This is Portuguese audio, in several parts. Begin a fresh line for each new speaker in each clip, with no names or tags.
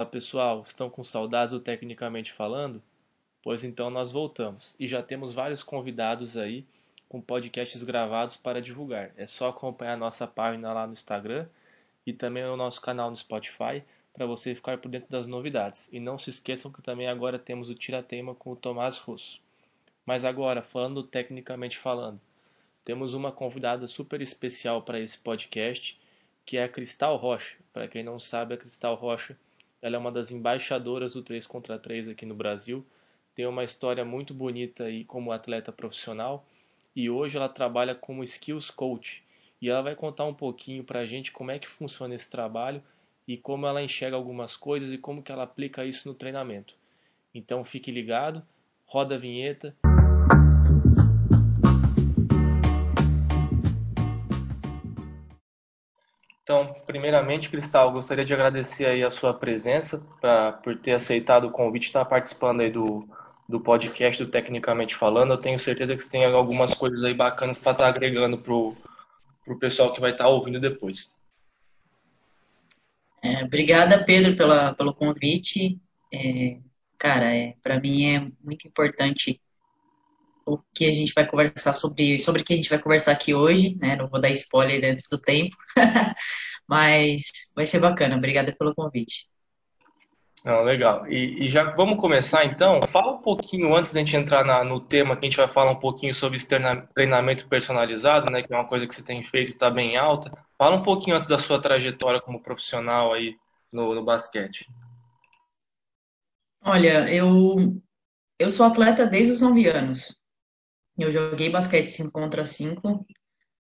Olá pessoal, estão com saudades do Tecnicamente Falando? Pois então nós voltamos e já temos vários convidados aí com podcasts gravados para divulgar. É só acompanhar nossa página lá no Instagram e também o nosso canal no Spotify para você ficar por dentro das novidades. E não se esqueçam que também agora temos o Tiratema com o Tomás Russo. Mas agora, falando tecnicamente falando, temos uma convidada super especial para esse podcast, que é a Cristal Rocha. Para quem não sabe, a Cristal Rocha ela é uma das embaixadoras do 3 contra 3 aqui no Brasil. Tem uma história muito bonita aí como atleta profissional e hoje ela trabalha como skills coach. E ela vai contar um pouquinho para gente como é que funciona esse trabalho e como ela enxerga algumas coisas e como que ela aplica isso no treinamento. Então fique ligado, roda a vinheta. Primeiramente, Cristal, gostaria de agradecer aí a sua presença, pra, por ter aceitado o convite, estar participando aí do, do podcast do Tecnicamente Falando. Eu tenho certeza que você tem algumas coisas aí bacanas para estar agregando para o pessoal que vai estar ouvindo depois.
É, obrigada, Pedro, pela, pelo convite. É, cara, é, para mim é muito importante o que a gente vai conversar sobre, sobre o que a gente vai conversar aqui hoje, né? Não vou dar spoiler antes do tempo, mas vai ser bacana. Obrigada pelo convite.
Não, legal. E, e, já vamos começar então. Fala um pouquinho antes da gente entrar na, no tema que a gente vai falar um pouquinho sobre treinamento personalizado, né? Que é uma coisa que você tem feito e está bem alta. Fala um pouquinho antes da sua trajetória como profissional aí no, no basquete.
Olha, eu eu sou atleta desde os 9 anos. Eu joguei basquete 5 contra 5.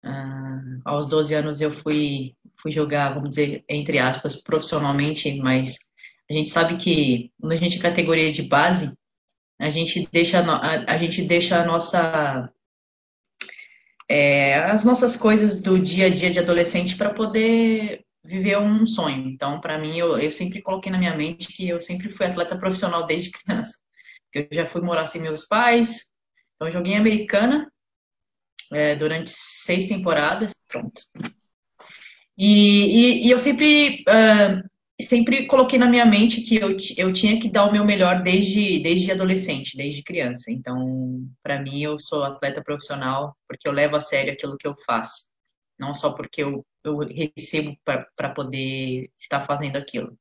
Ah, aos 12 anos eu fui, fui jogar, vamos dizer, entre aspas, profissionalmente, mas a gente sabe que quando a gente é categoria de base, a gente deixa a, a gente deixa a nossa é, as nossas coisas do dia a dia de adolescente para poder viver um sonho. Então, para mim, eu, eu sempre coloquei na minha mente que eu sempre fui atleta profissional desde criança. Eu já fui morar sem meus pais, então, joguei Americana é, durante seis temporadas. Pronto. E, e, e eu sempre, uh, sempre coloquei na minha mente que eu, eu tinha que dar o meu melhor desde, desde adolescente, desde criança. Então, para mim, eu sou atleta profissional porque eu levo a sério aquilo que eu faço. Não só porque eu, eu recebo para poder estar fazendo aquilo.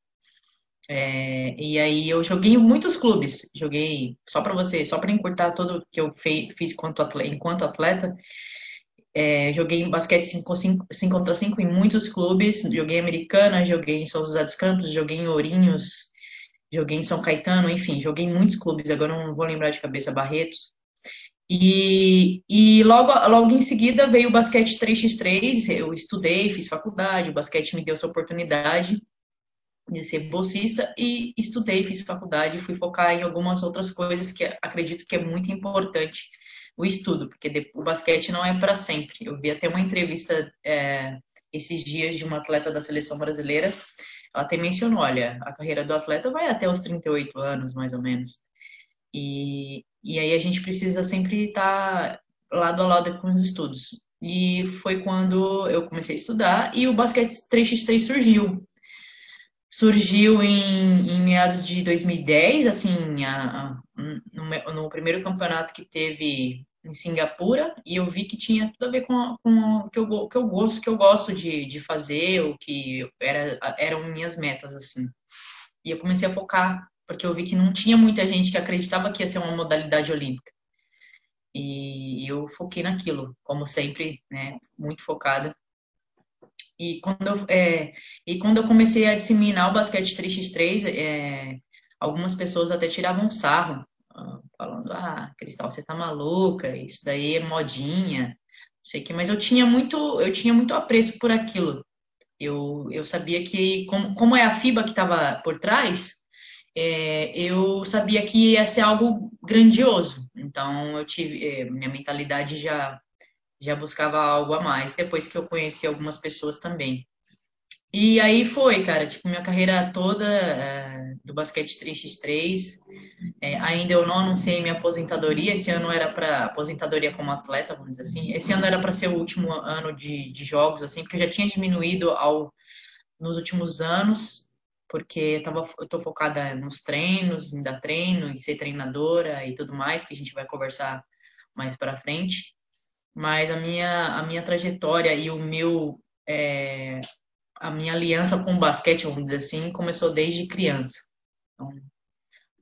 É, e aí eu joguei em muitos clubes. Joguei, só para você, só para encurtar tudo que eu fiz enquanto atleta, enquanto atleta é, joguei basquete 5 contra 5 em muitos clubes. Joguei Americana, joguei em São José dos Campos, joguei em Ourinhos, joguei em São Caetano, enfim, joguei em muitos clubes. Agora não vou lembrar de cabeça, Barretos. E, e logo, logo em seguida veio o basquete 3x3. Eu estudei, fiz faculdade, o basquete me deu essa oportunidade de ser bolsista e estudei, fiz faculdade, fui focar em algumas outras coisas que acredito que é muito importante o estudo, porque o basquete não é para sempre. Eu vi até uma entrevista é, esses dias de uma atleta da seleção brasileira, ela até mencionou, olha, a carreira do atleta vai até os 38 anos, mais ou menos. E, e aí a gente precisa sempre estar lado a lado com os estudos. E foi quando eu comecei a estudar e o basquete 3x3 surgiu surgiu em, em, meados de 2010, assim, a, a, no, no, primeiro campeonato que teve em Singapura, e eu vi que tinha tudo a ver com, com o que eu, que eu gosto, que eu gosto de, de fazer, o que era, eram minhas metas, assim. E eu comecei a focar, porque eu vi que não tinha muita gente que acreditava que ia ser uma modalidade olímpica. E eu foquei naquilo, como sempre, né, muito focada. E quando eu, é, e quando eu comecei a disseminar o basquete 3x3, é, algumas pessoas até tiravam sarro, ah, falando, ah, Cristal, você tá maluca, isso daí é modinha, não sei o que, mas eu tinha muito, eu tinha muito apreço por aquilo. Eu, eu sabia que, como, como é a FIBA que estava por trás, é, eu sabia que ia ser algo grandioso. Então, eu tive, é, minha mentalidade já já buscava algo a mais, depois que eu conheci algumas pessoas também. E aí foi, cara, tipo, minha carreira toda é, do basquete 3x3. É, ainda eu não anunciei minha aposentadoria. Esse ano era para aposentadoria como atleta, vamos dizer assim. Esse ano era para ser o último ano de, de, jogos, assim, porque eu já tinha diminuído ao, nos últimos anos, porque eu, tava, eu tô focada nos treinos, em dar treino, em ser treinadora e tudo mais, que a gente vai conversar mais para frente. Mas a minha, a minha trajetória e o meu, é, a minha aliança com o basquete, vamos dizer assim, começou desde criança. Então,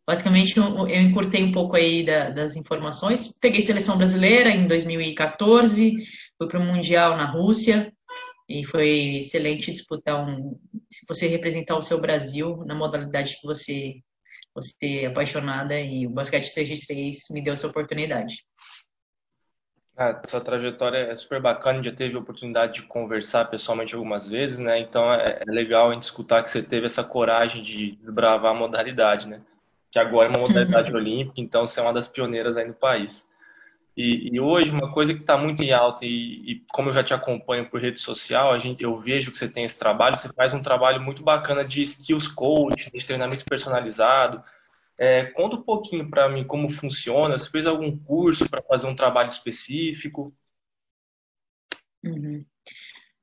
basicamente, eu, encurtei um pouco aí da, das informações. Peguei seleção brasileira em 2014, fui para o Mundial na Rússia, e foi excelente disputar um. Se você representar o seu Brasil na modalidade que você você é apaixonada e o basquete 3x3 me deu essa oportunidade.
Ah, sua trajetória é super bacana, já teve a oportunidade de conversar pessoalmente algumas vezes, né? Então é, é legal a gente escutar que você teve essa coragem de desbravar a modalidade, né? Que agora é uma modalidade olímpica, então você é uma das pioneiras aí no país. E, e hoje, uma coisa que está muito em alta, e, e, como eu já te acompanho por rede social, a gente, eu vejo que você tem esse trabalho, você faz um trabalho muito bacana de skills coach, de treinamento personalizado. É, conta um pouquinho para mim como funciona, você fez algum curso para fazer um trabalho específico?
Uhum.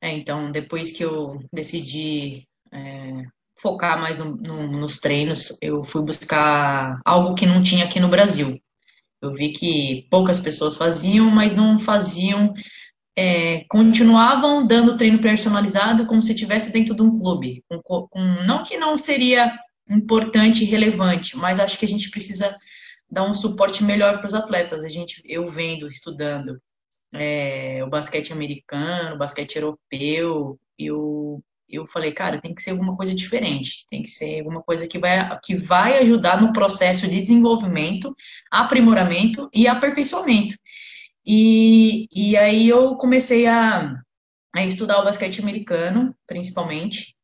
É, então, depois que eu decidi é, focar mais no, no, nos treinos, eu fui buscar algo que não tinha aqui no Brasil. Eu vi que poucas pessoas faziam, mas não faziam, é, continuavam dando treino personalizado como se estivesse dentro de um clube. Com, com, não que não seria importante e relevante, mas acho que a gente precisa dar um suporte melhor para os atletas. A gente, eu vendo, estudando é, o basquete americano, o basquete europeu, eu eu falei, cara, tem que ser alguma coisa diferente, tem que ser alguma coisa que vai, que vai ajudar no processo de desenvolvimento, aprimoramento e aperfeiçoamento. E, e aí eu comecei a, a estudar o basquete americano, principalmente,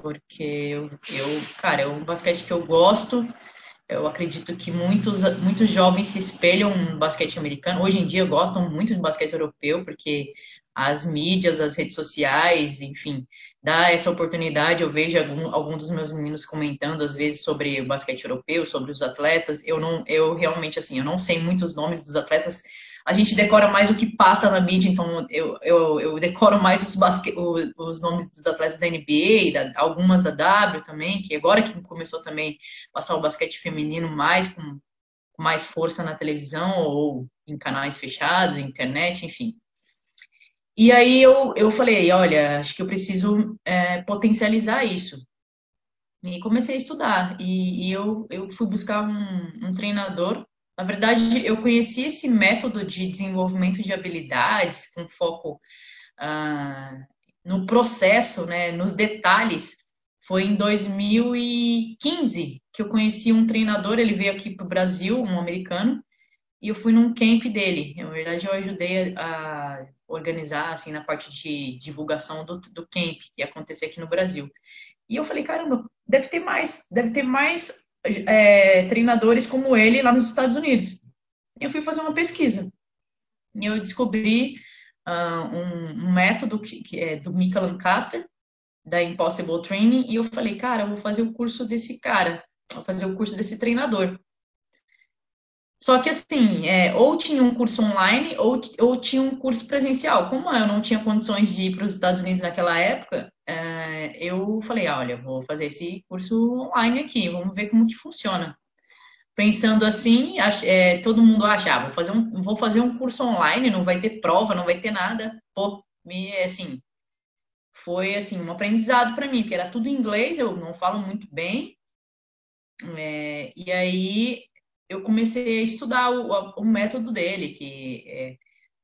porque eu, eu, cara, é um basquete que eu gosto, eu acredito que muitos, muitos jovens se espelham no basquete americano. Hoje em dia gostam muito do basquete europeu, porque as mídias, as redes sociais, enfim, dá essa oportunidade. Eu vejo algum, algum dos meus meninos comentando às vezes sobre o basquete europeu, sobre os atletas. Eu não, eu realmente assim, eu não sei muitos nomes dos atletas. A gente decora mais o que passa na mídia, então eu, eu, eu decoro mais os, basque, os, os, nomes dos atletas da NBA, da, algumas da W também, que agora que começou também a passar o basquete feminino mais com, com mais força na televisão ou em canais fechados, internet, enfim. E aí eu, eu falei, olha, acho que eu preciso é, potencializar isso. E comecei a estudar. E, e eu, eu fui buscar um, um, treinador. Na verdade, eu conheci esse método de desenvolvimento de habilidades com foco ah, no processo, né, nos detalhes. Foi em 2015 que eu conheci um treinador. Ele veio aqui para o Brasil, um americano, e eu fui num camp dele. Na verdade, eu ajudei a organizar, assim, na parte de divulgação do, do camp que ia acontecer aqui no Brasil. E eu falei, caramba, deve ter mais, deve ter mais é, treinadores como ele lá nos Estados Unidos. Eu fui fazer uma pesquisa. E eu descobri uh, um, um, método que, que é do Mika Lancaster, da Impossible Training, e eu falei, cara, eu vou fazer o curso desse cara, vou fazer o curso desse treinador. Só que assim, é, ou tinha um curso online ou, ou tinha um curso presencial. Como eu não tinha condições de ir para os Estados Unidos naquela época, é, eu falei, olha, vou fazer esse curso online aqui, vamos ver como que funciona. Pensando assim, é, todo mundo acha, ah, vou fazer, um, vou fazer um curso online, não vai ter prova, não vai ter nada. Pô, me, assim, foi assim um aprendizado para mim, que era tudo em inglês, eu não falo muito bem. É, e aí eu comecei a estudar o, o método dele, que é,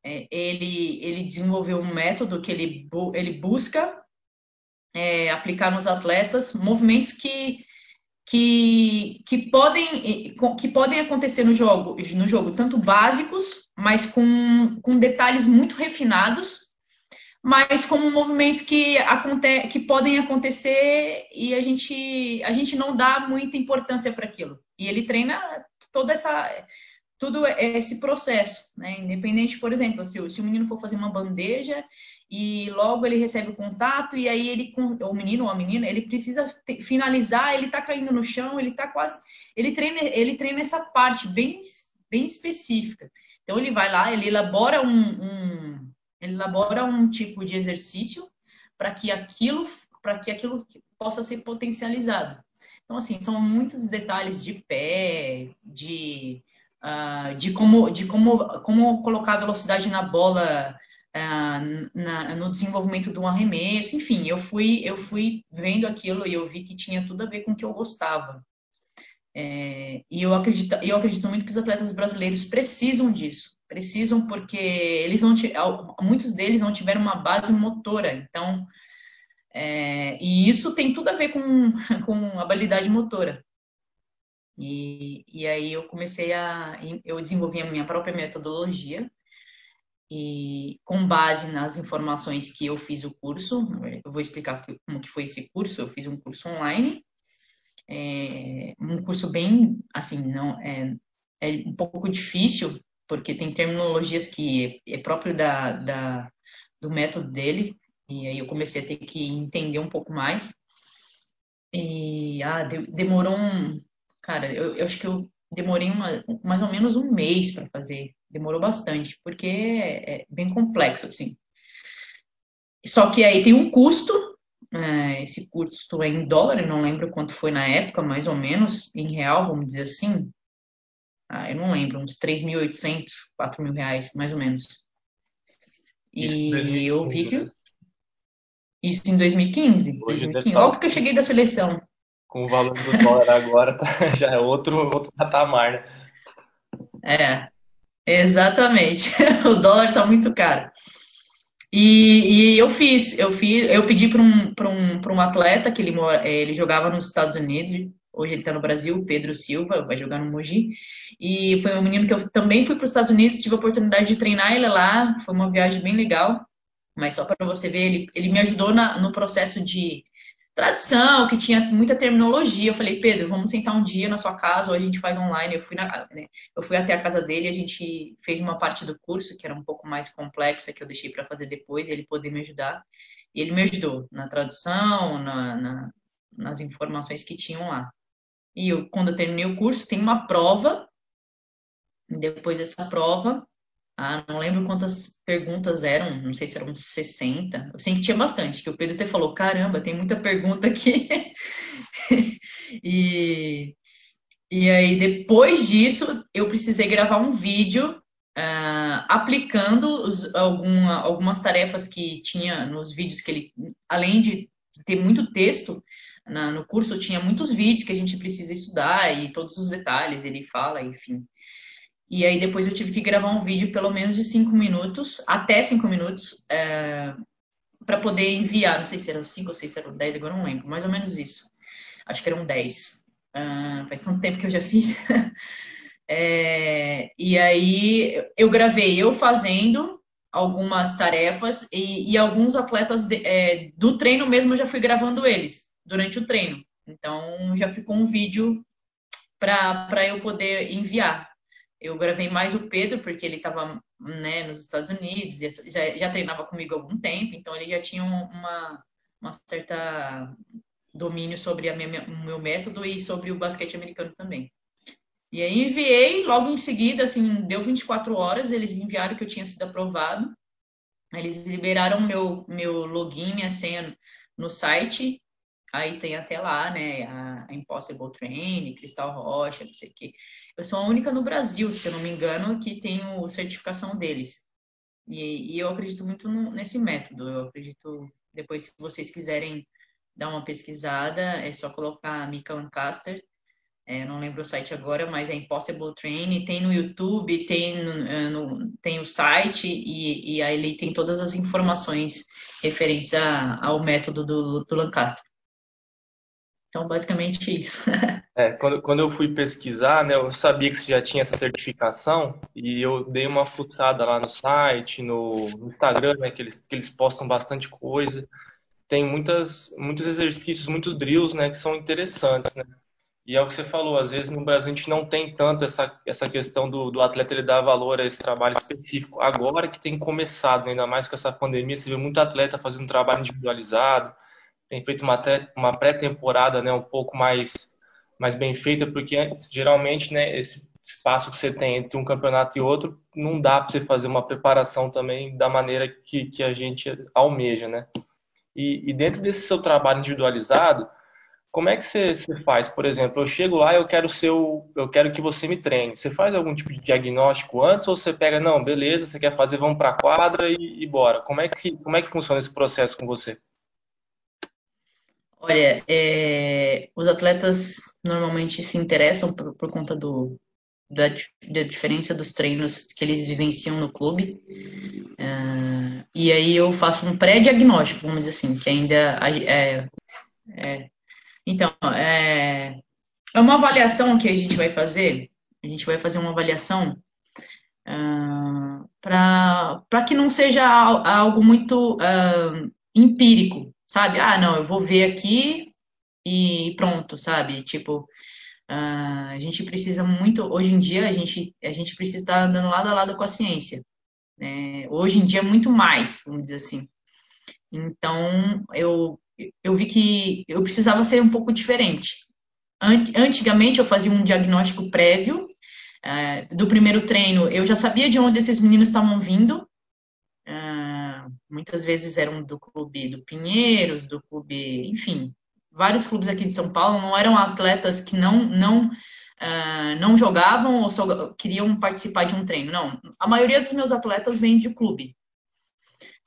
é, ele, ele desenvolveu um método que ele, ele busca é, aplicar nos atletas movimentos que, que, que, podem, que podem acontecer no jogo, no jogo, tanto básicos, mas com, com detalhes muito refinados, mas como movimentos que, aconte, que podem acontecer e a gente, a gente não dá muita importância para aquilo. E ele treina toda essa tudo esse processo, né? Independente, por exemplo, se, se o menino for fazer uma bandeja e logo ele recebe o contato e aí ele, o menino ou a menina, ele precisa finalizar, ele tá caindo no chão, ele tá quase, ele treina, ele treina essa parte bem, bem específica. Então ele vai lá, ele elabora um, um ele elabora um tipo de exercício para que aquilo para que aquilo possa ser potencializado. Então, assim, são muitos detalhes de pé, de, uh, de, como, de como, como colocar a velocidade na bola uh, na, no desenvolvimento de um arremesso, enfim, eu fui, eu fui vendo aquilo e eu vi que tinha tudo a ver com o que eu gostava. É, e eu acredito, eu acredito muito que os atletas brasileiros precisam disso. Precisam porque eles não muitos deles não tiveram uma base motora. Então, é, e isso tem tudo a ver com, com habilidade motora. E, e aí eu comecei a eu desenvolvi a minha própria metodologia e com base nas informações que eu fiz o curso, eu vou explicar como que foi esse curso. Eu fiz um curso online é um curso bem, assim, não é, é um pouco difícil, porque tem terminologias que é próprio da, da, do método dele, e aí eu comecei a ter que entender um pouco mais. E ah, de, demorou um. Cara, eu, eu, acho que eu demorei uma, mais ou menos um mês para fazer. Demorou bastante, porque é, é bem complexo, assim. Só que aí tem um custo é, esse custo é em dólar, eu não lembro quanto foi na época, mais ou menos, em real, vamos dizer assim. Ah, eu não lembro, uns 3.800, 4 mil reais, mais ou menos. E eu vi que. Né? Isso em 2015. Hoje 2015, logo que eu cheguei da seleção.
Com o valor do dólar agora, tá, já é outro, outro patamar, né?
É, exatamente. o dólar tá muito caro. E, e, eu fiz, eu fiz, eu pedi para um, um, um atleta que ele, é, ele jogava nos Estados Unidos, hoje ele está no Brasil, Pedro Silva, vai jogar no Mogi. E foi um menino que eu também fui para os Estados Unidos, tive a oportunidade de treinar ele lá, foi uma viagem bem legal. Mas só para você ver, ele, ele me ajudou na, no processo de tradução, que tinha muita terminologia. Eu falei, Pedro, vamos sentar um dia na sua casa, ou a gente faz online. Eu fui, na, né, eu fui até a casa dele, a gente fez uma parte do curso que era um pouco mais complexa, que eu deixei para fazer depois, e ele poder me ajudar. E ele me ajudou na tradução, na, na, nas informações que tinham lá. E eu, quando eu terminei o curso, tem uma prova. Depois dessa prova, ah, não lembro quantas perguntas eram, não sei se eram 60. Eu sei que tinha bastante, que o Pedro até falou: caramba, tem muita pergunta aqui. e, e aí, depois disso, eu precisei gravar um vídeo uh, aplicando os, alguma, algumas tarefas que tinha nos vídeos que ele, além de ter muito texto, na, no curso tinha muitos vídeos que a gente precisa estudar e todos os detalhes ele fala, enfim. E aí depois eu tive que gravar um vídeo pelo menos de 5 minutos, até 5 minutos, é, para poder enviar. Não sei se eram 5 ou se eram 10, agora não lembro. Mais ou menos isso. Acho que eram 10. Uh, faz tanto tempo que eu já fiz. é, e aí eu gravei eu fazendo algumas tarefas e, e alguns atletas de, é, do treino mesmo eu já fui gravando eles durante o treino. Então já ficou um vídeo para eu poder enviar. Eu gravei mais o Pedro, porque ele estava né, nos Estados Unidos, já, já treinava comigo há algum tempo, então ele já tinha uma, uma certa domínio sobre minha, o meu método e sobre o basquete americano também. E aí enviei, logo em seguida, assim, deu 24 horas, eles enviaram que eu tinha sido aprovado. Eles liberaram meu, meu login, minha senha no site, Aí tem até lá, né, a Impossible Train, Cristal Rocha, não sei o quê. Eu sou a única no Brasil, se eu não me engano, que a certificação deles. E, e eu acredito muito no, nesse método. Eu acredito, depois, se vocês quiserem dar uma pesquisada, é só colocar Mika Lancaster. É, não lembro o site agora, mas é Impossible Train. Tem no YouTube, tem, no, é, no, tem o site e, e aí ele tem todas as informações referentes a, ao método do, do Lancaster. Então, basicamente isso.
é, quando, quando eu fui pesquisar, né, eu sabia que você já tinha essa certificação e eu dei uma fuçada lá no site, no, no Instagram, né, que eles, que eles postam bastante coisa. Tem muitas, muitos exercícios, muitos drills, né, que são interessantes, né? E é o que você falou, às vezes no Brasil a gente não tem tanto essa, essa questão do, do atleta ele dar valor a esse trabalho específico. Agora que tem começado, ainda mais com essa pandemia, você vê muito atleta fazendo trabalho individualizado, tem feito uma, uma pré-temporada né, um pouco mais, mais bem feita, porque geralmente né, esse espaço que você tem entre um campeonato e outro não dá para você fazer uma preparação também da maneira que, que a gente almeja, né? E, e dentro desse seu trabalho individualizado, como é que você, você, faz? Por exemplo, eu chego lá e eu quero seu, eu quero que você me treine. Você faz algum tipo de diagnóstico antes ou você pega, não, beleza, você quer fazer, vamos para a quadra e, e bora. Como é que como é que funciona esse processo com você?
Olha, é, os atletas normalmente se interessam por, por conta do, da, da, diferença dos treinos que eles vivenciam no clube. Uh, e aí eu faço um pré-diagnóstico, vamos dizer assim, que ainda é, é então é, é uma avaliação que a gente vai fazer. A gente vai fazer uma avaliação uh, ah, para que não seja algo muito uh, empírico, sabe? Ah, não, eu vou ver aqui e pronto, sabe? Tipo, Uh, a gente precisa muito, hoje em dia, a gente, a gente precisa estar andando lado a lado com a ciência. Né? Hoje em dia, muito mais, vamos dizer assim. Então, eu, eu vi que eu precisava ser um pouco diferente. Antigamente, eu fazia um diagnóstico prévio. Uh, do primeiro treino, eu já sabia de onde esses meninos estavam vindo. Muitas vezes eram do clube do Pinheiros, do clube, enfim, vários clubes aqui de São Paulo não eram atletas que não não uh, não jogavam ou só queriam participar de um treino. Não, a maioria dos meus atletas vem de clube.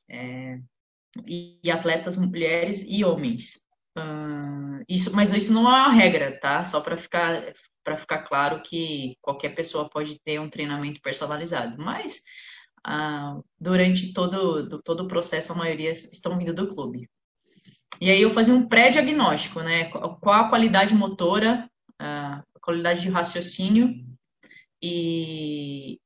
É, e, e, atletas mulheres e homens. Uh, isso, mas isso não é uma regra, tá? Só para ficar para ficar claro que qualquer pessoa pode ter um treinamento personalizado. Mas uh, durante todo, todo o processo, a maioria estão vindo do clube. E aí eu fazia um pré-diagnóstico, né? Qual a qualidade motora, a qualidade de raciocínio e,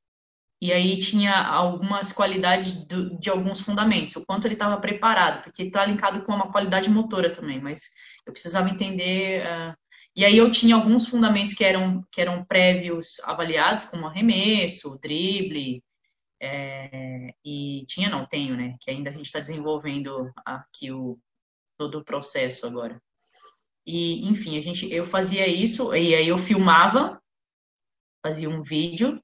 e aí tinha algumas qualidades do, de alguns fundamentos, o quanto ele estava preparado, porque está linkado com uma qualidade motora também, mas eu precisava entender. Uh, e aí eu tinha alguns fundamentos que eram, que eram prévios avaliados, como arremesso, drible, é, e tinha, não, tenho, né? Que ainda a gente está desenvolvendo aqui o todo o processo agora. E, enfim, a gente, eu fazia isso, e aí eu filmava, fazia um vídeo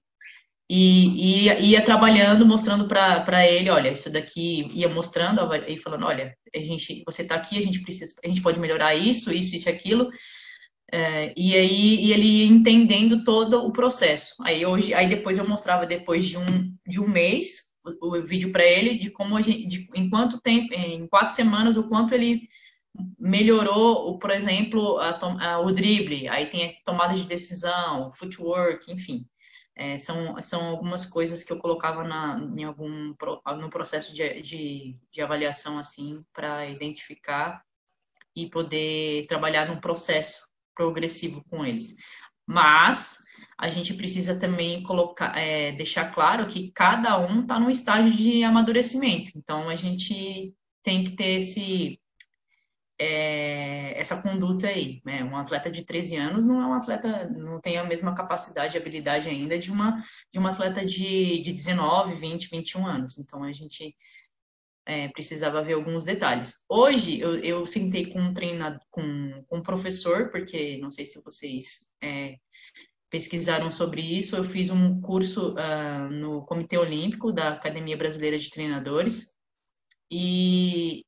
e ia, ia trabalhando, mostrando para ele, olha, isso daqui, ia mostrando e falando, olha, a gente, você está aqui, a gente precisa, a gente pode melhorar isso, isso, isso, aquilo. É, e aí e ele ia entendendo todo o processo. Aí hoje, aí depois eu mostrava depois de um de um mês o, vídeo para ele de como a gente, de, em quanto tempo, em quatro semanas, o quanto ele melhorou, por exemplo, a, a, o drible, aí tem a tomada de decisão, footwork, enfim. É, são, são algumas coisas que eu colocava na, em algum no processo de, de, de avaliação assim para identificar e poder trabalhar num processo progressivo com eles. Mas a gente precisa também colocar, é, deixar claro que cada um está num estágio de amadurecimento. Então a gente tem que ter esse, é, essa conduta aí. Né? Um atleta de 13 anos não é um atleta, não tem a mesma capacidade e habilidade ainda de uma, de uma atleta de, de 19, 20, 21 anos. Então a gente é, precisava ver alguns detalhes. Hoje eu, eu sentei com um treinador, com, com um professor, porque não sei se vocês é, pesquisaram sobre isso. Eu fiz um curso uh, no Comitê Olímpico da Academia Brasileira de Treinadores e,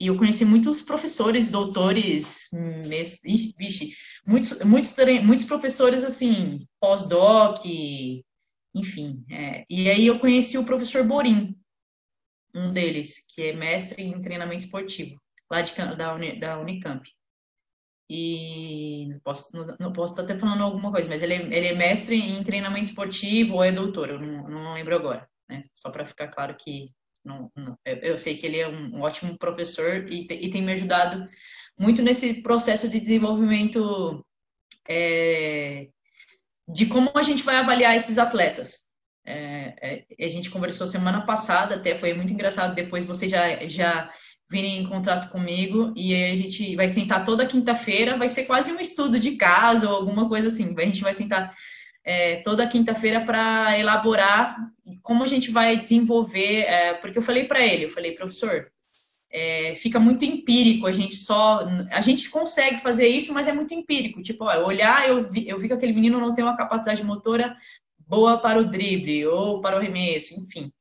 e eu conheci muitos professores, doutores, mestre, vixe, muitos, muitos, muitos professores assim, pós-doc, enfim. É, e aí eu conheci o professor Borim, um deles, que é mestre em treinamento esportivo, lá de, da, Uni, da Unicamp e não posso, não, posso estar até falando alguma coisa, mas ele, é, ele é mestre em treinamento esportivo ou é doutor, eu não, não lembro agora, né? Só para ficar claro que não, não, eu, sei que ele é um, um ótimo professor e, e, tem me ajudado muito nesse processo de desenvolvimento é, de como a gente vai avaliar esses atletas. É, é, a gente conversou semana passada, até foi muito engraçado. Depois você já, já virem em contato comigo e a gente vai sentar toda quinta-feira, vai ser quase um estudo de caso ou alguma coisa assim. A gente vai sentar é, toda quinta-feira para elaborar como a gente vai desenvolver, é, porque eu falei para ele, eu falei, professor, é, fica muito empírico, a gente só, a gente consegue fazer isso, mas é muito empírico, tipo, ó, olhar, eu vi, eu vi que aquele menino não tem uma capacidade motora boa para o drible ou para o remesso, enfim.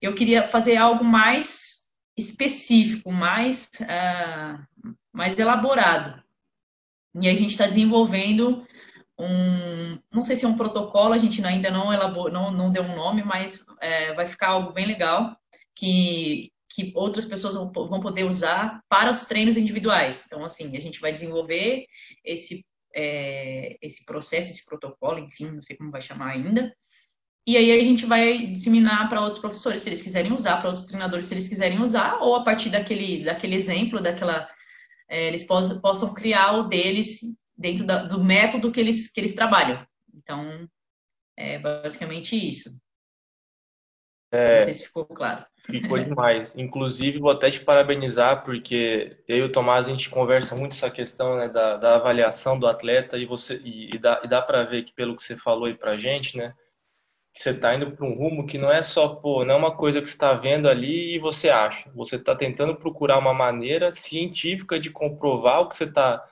Eu queria fazer algo mais específico, mais, uh, mais elaborado. E a gente está desenvolvendo um, não sei se é um protocolo, a gente ainda não elaborou, não, não deu um nome, mas é, vai ficar algo bem legal que, que outras pessoas vão, vão poder usar para os treinos individuais. Então, assim, a gente vai desenvolver esse, é, esse processo, esse protocolo, enfim, não sei como vai chamar ainda. E aí a gente vai disseminar para outros professores, se eles quiserem usar, para outros treinadores, se eles quiserem usar, ou a partir daquele, daquele exemplo, daquela, é, eles possam criar o deles dentro da, do método que eles, que eles trabalham. Então, é basicamente isso. É, Não sei se ficou claro.
Ficou demais. Inclusive, vou até te parabenizar, porque eu e o Tomás, a gente conversa muito essa questão né, da, da avaliação do atleta e, você, e, e dá, e dá para ver que pelo que você falou aí pra gente, né? Que você está indo para um rumo que não é só, pô, não é uma coisa que você está vendo ali e você acha. Você está tentando procurar uma maneira científica de comprovar o que você está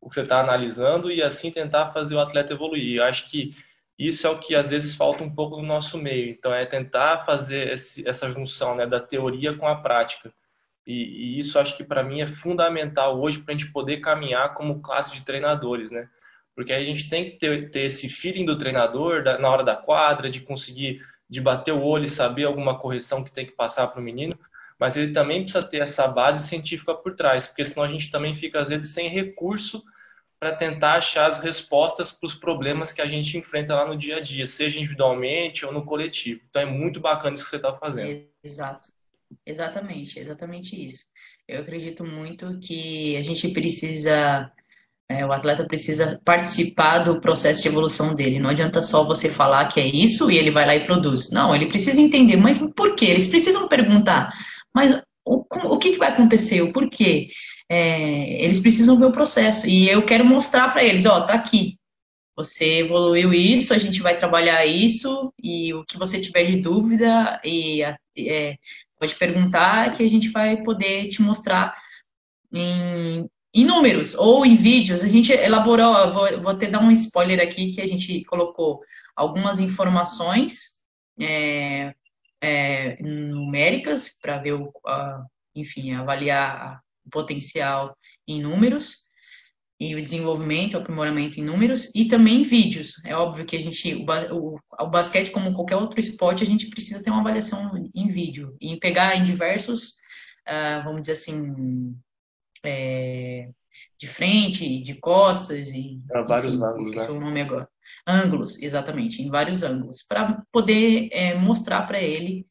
o que você está analisando e assim tentar fazer o atleta evoluir. Eu acho que isso é o que às vezes falta um pouco no nosso meio. Então é tentar fazer esse, essa junção né, da teoria com a prática. E, e isso acho que para mim é fundamental hoje para a gente poder caminhar como classe de treinadores, né? Porque a gente tem que ter, ter esse feeling do treinador da, na hora da quadra, de conseguir de bater o olho e saber alguma correção que tem que passar para o menino, mas ele também precisa ter essa base científica por trás, porque senão a gente também fica às vezes sem recurso para tentar achar as respostas para os problemas que a gente enfrenta lá no dia a dia, seja individualmente ou no coletivo. Então é muito bacana isso que você está fazendo.
Exato. Exatamente, exatamente isso. Eu acredito muito que a gente precisa, é, o atleta precisa participar do processo de evolução dele. Não adianta só você falar que é isso e ele vai lá e produz. Não, ele precisa entender, mas por quê? Eles precisam perguntar, mas o, que, que vai acontecer? O porquê? é, eles precisam ver o processo. E eu quero mostrar para eles, ó, tá aqui. Você evoluiu isso, a gente vai trabalhar isso, e o que você tiver de dúvida, e é, pode perguntar que a gente vai poder te mostrar em, em números ou em vídeos. A gente elaborou, vou, vou até dar um spoiler aqui, que a gente colocou algumas informações é, é, numéricas para ver, o, enfim, avaliar o potencial em números e o desenvolvimento, o aprimoramento em números e também vídeos. É óbvio que a gente, o, o, o, basquete, como qualquer outro esporte, a gente precisa ter uma avaliação em vídeo e pegar em diversos, uh, vamos dizer assim, é, de frente, de costas e
vários enfim, ângulos,
né? o nome agora. Ângulos, exatamente, em vários ângulos, para poder é, mostrar para ele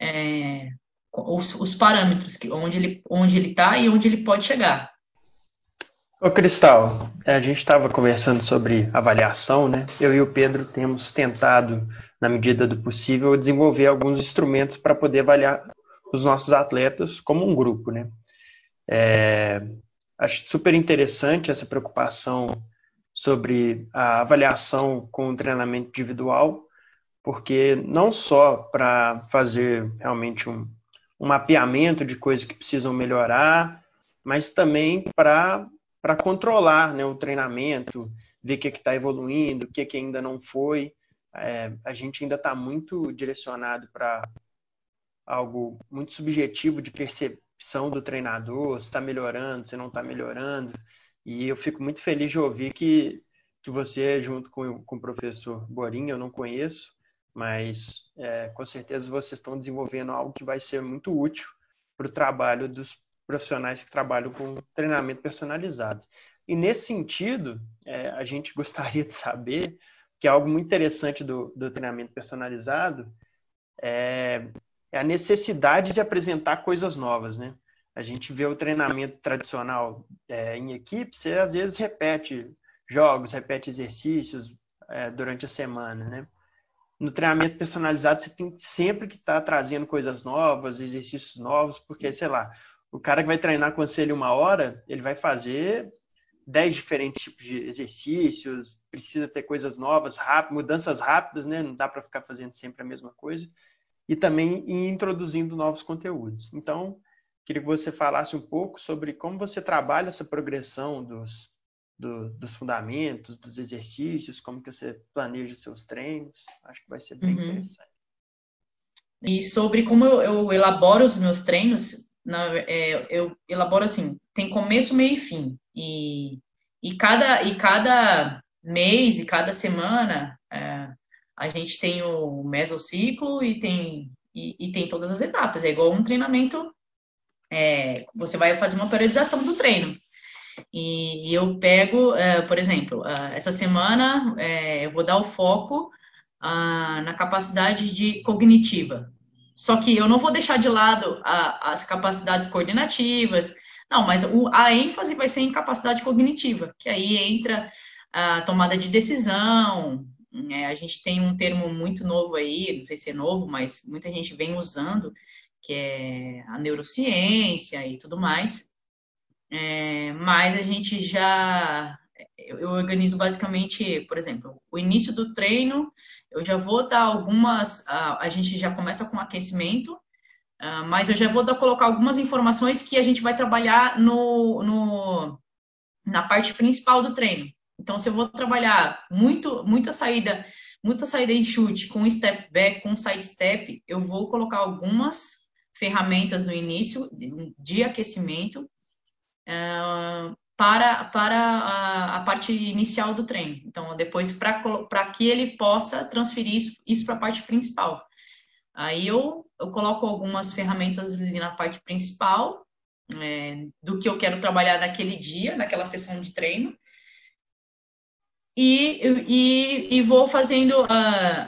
é, os, os parâmetros, que, onde ele onde ele está e onde ele pode chegar.
Ô Cristal, a gente estava conversando sobre avaliação, né? Eu e o Pedro temos tentado, na medida do possível, desenvolver alguns instrumentos para poder avaliar os nossos atletas como um grupo, né? É, acho super interessante essa preocupação sobre a avaliação com o treinamento individual, porque não só para fazer realmente um, um mapeamento de coisas que precisam melhorar, mas também para controlar né, o treinamento, ver o que está evoluindo, o que, que ainda não foi. É, a gente ainda está muito direcionado para algo muito subjetivo de percepção do treinador, se está melhorando, se não está melhorando. E eu fico muito feliz de ouvir que, que você, junto com, com o professor Borinha, eu não conheço, mas é, com certeza vocês estão desenvolvendo algo que vai ser muito útil para o trabalho dos profissionais que trabalham com treinamento personalizado. E nesse sentido, é, a gente gostaria de saber que algo muito interessante do, do treinamento personalizado é, é, a necessidade de apresentar coisas novas, né? A gente vê o treinamento tradicional é, em equipe, você às vezes repete jogos, repete exercícios é, durante a semana, né? no treinamento personalizado você tem sempre que estar tá trazendo coisas novas, exercícios novos, porque, sei lá, o cara que vai treinar você uma hora, ele vai fazer dez diferentes tipos de exercícios, precisa ter coisas novas, rápidas, mudanças rápidas, né? Não dá para ficar fazendo sempre a mesma coisa. E também introduzindo novos conteúdos. Então, queria que você falasse um pouco sobre como você trabalha essa progressão dos, do, dos fundamentos, dos exercícios, como que você planeja os seus treinos. Acho que vai ser bem uhum. interessante.
E sobre como eu, eu, elaboro os meus treinos, na, é, eu elaboro assim, tem começo, meio e fim. E, e, cada, e cada mês e cada semana é, a gente tem o mesociclo e tem, e, e, tem todas as etapas. É igual um treinamento, é, você vai fazer uma periodização do treino. E, eu pego, é, por exemplo, essa semana é, eu vou dar o foco na capacidade de cognitiva. Só que eu não vou deixar de lado as capacidades coordenativas, não, mas a ênfase vai ser em capacidade cognitiva, que aí entra a tomada de decisão. É, a gente tem um termo muito novo aí, não sei se é novo, mas muita gente vem usando, que é a neurociência e tudo mais. É, mas a gente já. Eu organizo basicamente, por exemplo, o início do treino eu já vou dar algumas. A, a gente já começa com aquecimento, uh, mas eu já vou dar, colocar algumas informações que a gente vai trabalhar no, no, na parte principal do treino. Então, se eu vou trabalhar muito, muita saída, muita saída em chute com step back, com side step, eu vou colocar algumas ferramentas no início de aquecimento uh, para, para a, a, parte inicial do treino. Então, depois, para que ele possa transferir isso, isso para a parte principal. Aí eu, eu coloco algumas ferramentas na parte principal, é, do que eu quero trabalhar naquele dia, naquela sessão de treino. E, e, e vou fazendo uh,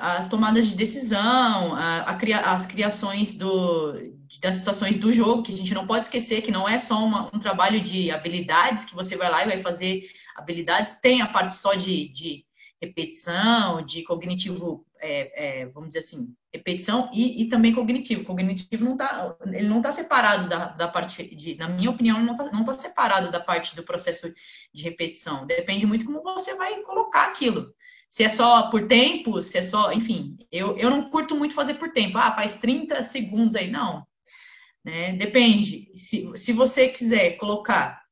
as tomadas de decisão, a, a, as criações do, das situações do jogo, que a gente não pode esquecer que não é só uma, um trabalho de habilidades, que você vai lá e vai fazer habilidades, tem a parte só de, de repetição, de cognitivo, é, é, vamos dizer assim, repetição e, e também cognitivo. Cognitivo não tá, ele não está separado da, da parte de, na minha opinião, não está não tá separado da parte do processo de repetição. Depende muito como você vai colocar aquilo. Se é só por tempo, se é só, enfim, eu, eu não curto muito fazer por tempo. Ah, faz 30 segundos aí. Não, né? Depende. Se, se você quiser colocar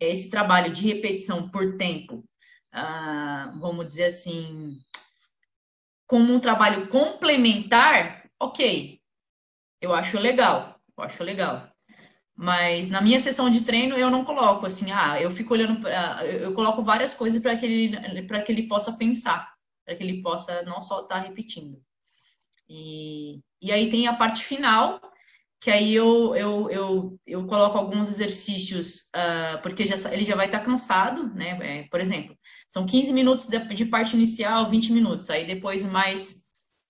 esse trabalho de repetição por tempo, ah, vamos dizer assim, como um trabalho complementar, ok. Eu acho legal. Eu acho legal. Mas na minha sessão de treino eu não coloco assim, ah, eu fico olhando, pra, eu coloco várias coisas para que ele para que ele possa pensar, para que ele possa não só estar tá repetindo. E, e aí tem a parte final, que aí eu, eu, eu, eu coloco alguns exercícios, uh, porque já, ele já vai estar cansado, né? É, por exemplo, são 15 minutos de, de, parte inicial, 20 minutos, aí depois mais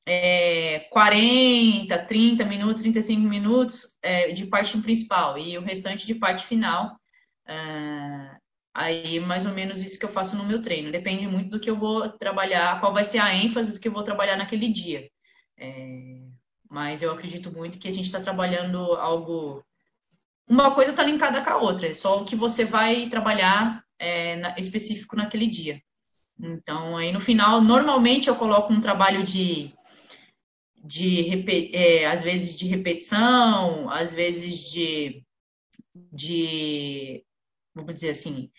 é, 40, 30 minutos, 35 minutos é, de parte principal, e o restante de parte final. Uh, aí mais ou menos isso que eu faço no meu treino. Depende muito do que eu vou trabalhar, qual vai ser a ênfase do que eu vou trabalhar naquele dia. É, mas eu acredito muito que a gente está trabalhando algo. Uma coisa está linkada com a outra, é só o que você vai trabalhar é, na, específico naquele dia. Então, aí no final, normalmente eu coloco um trabalho de, de é, às vezes de repetição, às vezes de, de vamos dizer assim,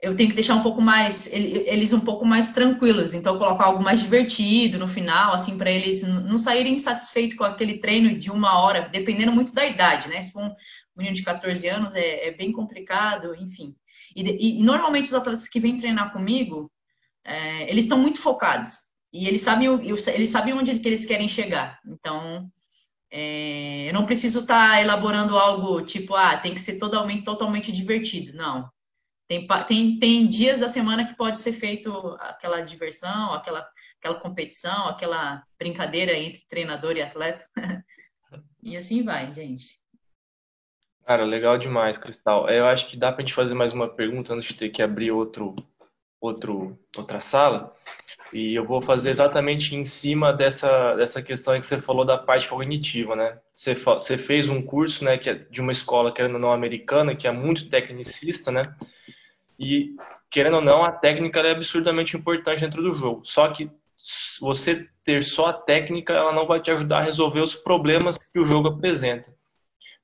eu tenho que deixar um pouco mais eles um pouco mais tranquilos, então colocar algo mais divertido no final, assim para eles não saírem insatisfeitos com aquele treino de uma hora, dependendo muito da idade, né? Se for um menino de 14 anos é, é bem complicado, enfim. E, e, normalmente os atletas que vêm treinar comigo, é, eles estão muito focados e eles sabem eles sabem onde eles querem chegar. Então é, eu não preciso estar tá elaborando algo tipo, ah, tem que ser totalmente, totalmente divertido. Não. Tem, tem, tem dias da semana que pode ser feito aquela diversão, aquela, aquela competição, aquela brincadeira entre treinador e atleta. e assim vai, gente.
Cara, legal demais, Cristal. Eu acho que dá para a gente fazer mais uma pergunta antes de ter que abrir outro, outro, outra sala. E eu vou fazer exatamente em cima dessa, dessa questão que você falou da parte cognitiva, né? Você, você fez um curso, né, que é de uma escola que é não americana, que é muito tecnicista, né? E, querendo ou não, a técnica é absurdamente importante dentro do jogo. Só que você ter só a técnica, ela não vai te ajudar a resolver os problemas que o jogo apresenta.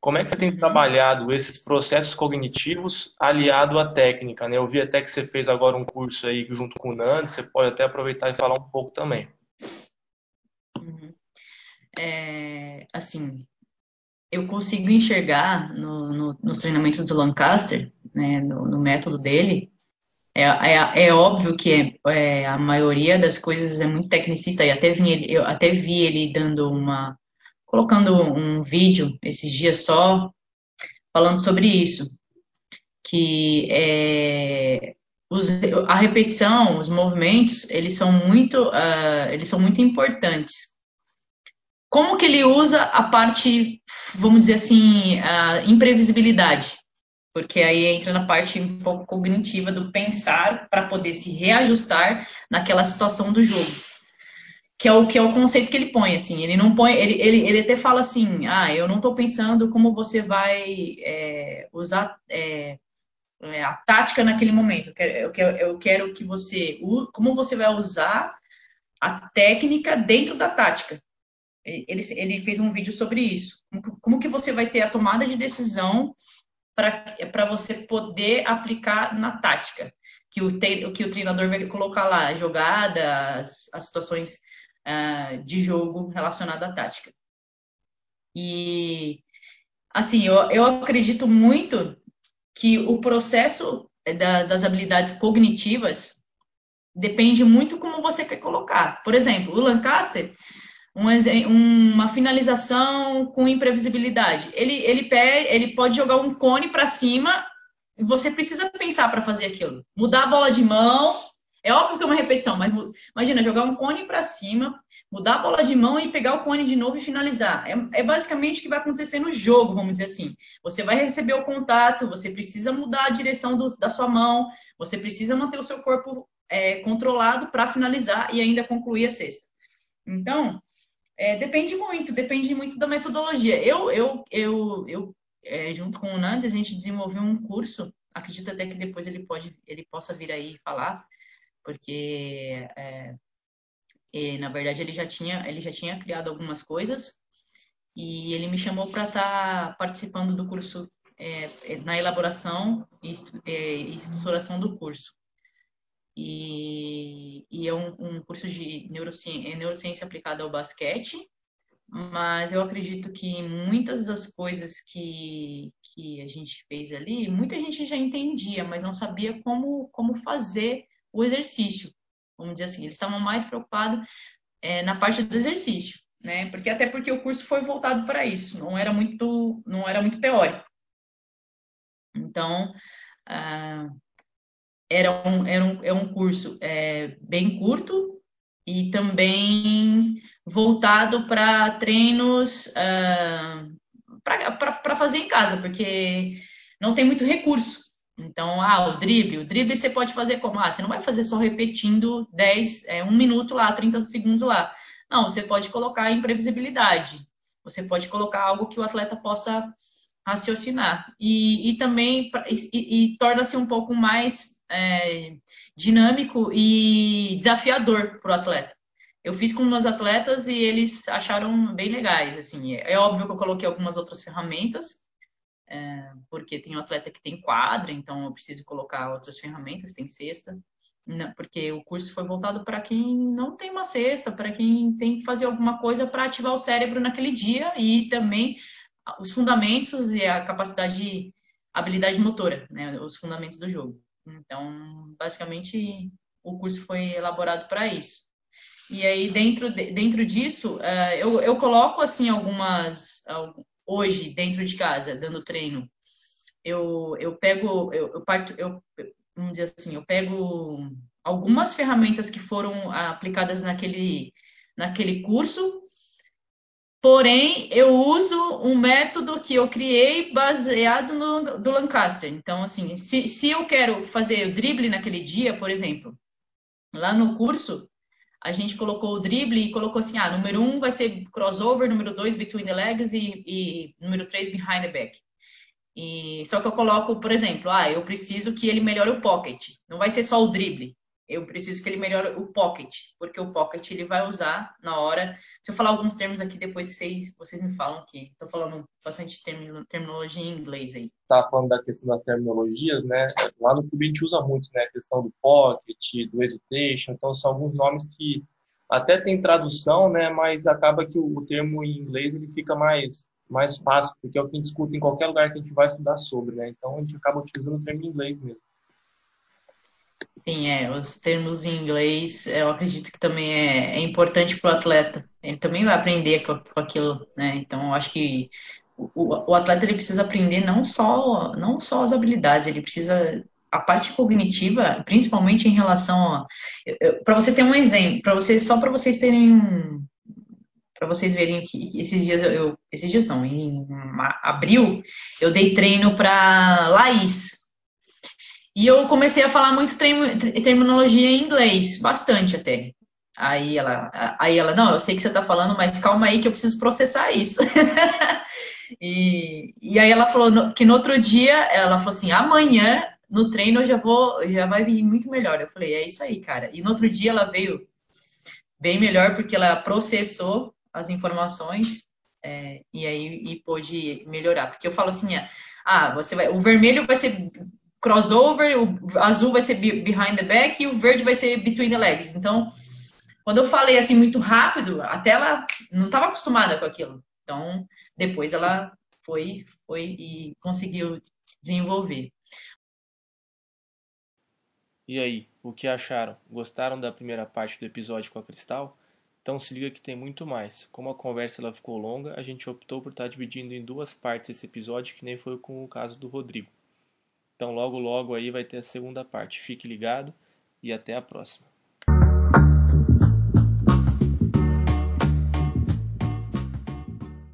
Como é que você tem uhum. trabalhado esses processos cognitivos aliado à técnica? Né? Eu vi até que você fez agora um curso aí junto com o Nando, você pode até aproveitar e falar um pouco também.
Uhum. É, assim, eu consigo enxergar no, no, nos treinamentos do Lancaster, né, no, no método dele, é, é, é, óbvio que é, é, a maioria das coisas é muito tecnicista e até vi ele, eu até vi ele dando uma colocando um vídeo esses dias só falando sobre isso que é, os, a repetição os movimentos eles são muito uh, eles são muito importantes. Como que ele usa a parte vamos dizer assim a imprevisibilidade porque aí entra na parte um pouco cognitiva do pensar para poder se reajustar naquela situação do jogo. Que é o que é o conceito que ele põe, assim, ele não põe, ele, ele, ele até fala assim, ah, eu não estou pensando como você vai é, usar é, é, a tática naquele momento. Eu quero, eu quero, eu quero que você, como você vai usar a técnica dentro da tática. Ele, ele fez um vídeo sobre isso. Como, que você vai ter a tomada de decisão para você poder aplicar na tática. Que o, que o treinador vai colocar lá, jogadas, as situações uh, de jogo relacionadas à tática. E, assim, eu, eu acredito muito que o processo da, das habilidades cognitivas depende muito como você quer colocar. Por exemplo, o Lancaster, um, uma finalização com imprevisibilidade. Ele, ele, pede, ele pode jogar um cone para cima e você precisa pensar para fazer aquilo. Mudar a bola de mão, é óbvio que é uma repetição, mas imagina jogar um cone para cima, mudar a bola de mão e pegar o cone de novo e finalizar. É, é, basicamente o que vai acontecer no jogo, vamos dizer assim. Você vai receber o contato, você precisa mudar a direção do, da sua mão, você precisa manter o seu corpo é, controlado para finalizar e ainda concluir a cesta. Então, é, depende muito, depende muito da metodologia. Eu, eu, eu, eu é, junto com o Nantes, a gente desenvolveu um curso, acredito até que depois ele, pode, ele possa vir aí falar, porque é, na verdade ele já, tinha, ele já tinha criado algumas coisas e ele me chamou para estar tá participando do curso é, na elaboração e, é, e estruturação do curso e, e é um, um, curso de neurociência, é neurociência aplicada ao basquete, mas eu acredito que muitas das coisas que, que a gente fez ali, muita gente já entendia, mas não sabia como, como fazer o exercício. Vamos dizer assim, eles estavam mais preocupados é, na parte do exercício, né? Porque até porque o curso foi voltado para isso, não era muito, não era muito teórico. Então, ah, era um, era um, é um curso é, bem curto e também voltado para treinos uh, para fazer em casa, porque não tem muito recurso. Então, ah, o drible, o drible você pode fazer como? Ah, você não vai fazer só repetindo 10, é, um minuto lá, 30 segundos lá. Não, você pode colocar imprevisibilidade. Você pode colocar algo que o atleta possa raciocinar. E, e também e, e torna-se um pouco mais é, dinâmico e desafiador para o atleta. Eu fiz com meus atletas e eles acharam bem legais. Assim, é óbvio que eu coloquei algumas outras ferramentas, é, porque tem um atleta que tem quadra, então eu preciso colocar outras ferramentas, tem cesta, porque o curso foi voltado para quem não tem uma cesta, para quem tem que fazer alguma coisa para ativar o cérebro naquele dia e também os fundamentos e a capacidade de habilidade motora, né, os fundamentos do jogo. Então, basicamente, o curso foi elaborado para isso. E aí, dentro, de, dentro disso, uh, eu, eu coloco, assim, algumas... Hoje, dentro de casa, dando treino, eu, eu pego... Eu, eu parto... Eu, vamos dizer assim, eu pego algumas ferramentas que foram aplicadas naquele, naquele curso Porém, eu uso um método que eu criei baseado no do Lancaster. Então, assim, se, se eu quero fazer o drible naquele dia, por exemplo, lá no curso, a gente colocou o drible e colocou assim, ah, número um vai ser crossover, número dois between the legs e, e número três behind the back. E, só que eu coloco, por exemplo, ah, eu preciso que ele melhore o pocket. Não vai ser só o drible eu preciso que ele melhore o pocket, porque o pocket ele vai usar na hora. Se eu falar alguns termos aqui, depois vocês, vocês me falam que estou falando bastante terminologia em inglês aí.
Tá falando da questão das terminologias, né? Lá no Cube a gente usa muito, né? A questão do pocket, do hesitation, então são alguns nomes que até tem tradução, né? Mas acaba que o, termo em inglês ele fica mais mais fácil, porque é o que a gente escuta em qualquer lugar que a gente vai estudar sobre, né? Então a gente acaba utilizando o termo em inglês mesmo.
Sim, é, os termos em inglês eu acredito que também é, é importante para o atleta. Ele também vai aprender com, com aquilo, né? Então eu acho que o, o, atleta ele precisa aprender não só, não só as habilidades, ele precisa a parte cognitiva, principalmente em relação para você ter um exemplo, para você só para vocês terem um para vocês verem que esses dias eu esses dias não, em abril eu dei treino para Laís, e eu comecei a falar muito terminologia em inglês, bastante até. Aí ela, aí ela, não, eu sei que você está falando, mas calma aí que eu preciso processar isso. e, e aí ela falou que no outro dia, ela falou assim, amanhã no treino eu já vou, já vai vir muito melhor. Eu falei, é isso aí, cara. E no outro dia ela veio bem melhor porque ela processou as informações é, e aí e pôde melhorar. Porque eu falo assim, ah, você vai, o vermelho vai ser crossover, o azul vai ser behind the back e o verde vai ser between the legs. Então, quando eu falei assim muito rápido, até ela não estava acostumada com aquilo. Então, depois ela foi, foi e conseguiu desenvolver.
E aí, o que acharam? Gostaram da primeira parte do episódio com a Cristal? Então se liga que tem muito mais. Como a conversa ela ficou longa, a gente optou por estar dividindo em duas partes esse episódio, que nem foi com o caso do Rodrigo. Então logo logo aí vai ter a segunda parte. Fique ligado e até a próxima.